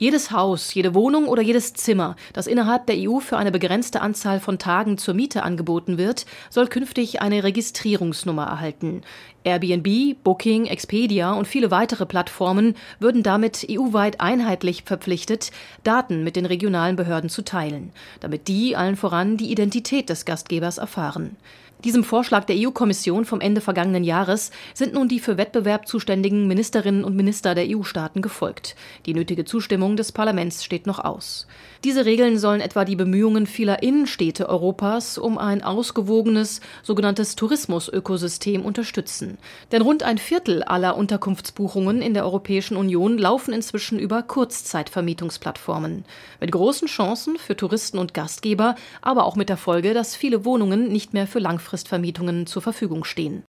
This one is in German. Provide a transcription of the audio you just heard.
Jedes Haus, jede Wohnung oder jedes Zimmer, das innerhalb der EU für eine begrenzte Anzahl von Tagen zur Miete angeboten wird, soll künftig eine Registrierungsnummer erhalten. Airbnb, Booking, Expedia und viele weitere Plattformen würden damit EU-weit einheitlich verpflichtet, Daten mit den regionalen Behörden zu teilen, damit die allen voran die Identität des Gastgebers erfahren. Diesem Vorschlag der EU-Kommission vom Ende vergangenen Jahres sind nun die für Wettbewerb zuständigen Ministerinnen und Minister der EU-Staaten gefolgt. Die nötige Zustimmung des Parlaments steht noch aus. Diese Regeln sollen etwa die Bemühungen vieler Innenstädte Europas um ein ausgewogenes sogenanntes Tourismusökosystem unterstützen. Denn rund ein Viertel aller Unterkunftsbuchungen in der Europäischen Union laufen inzwischen über Kurzzeitvermietungsplattformen. Mit großen Chancen für Touristen und Gastgeber, aber auch mit der Folge, dass viele Wohnungen nicht mehr für Langfristvermietungen zur Verfügung stehen.